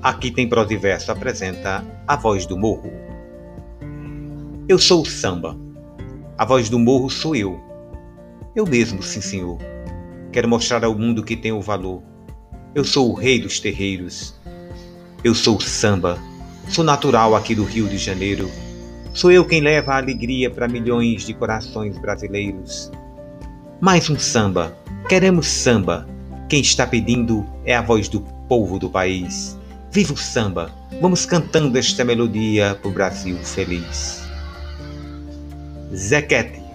Aqui tem prosa e verso apresenta a voz do morro. Eu sou o samba. A voz do morro sou eu. Eu mesmo, sim, senhor. Quero mostrar ao mundo que tem o valor. Eu sou o rei dos terreiros. Eu sou o samba. Sou natural aqui do Rio de Janeiro. Sou eu quem leva a alegria para milhões de corações brasileiros. Mais um samba. Queremos samba. Quem está pedindo é a voz do povo do país. Viva o samba! Vamos cantando esta melodia pro Brasil feliz. Zequete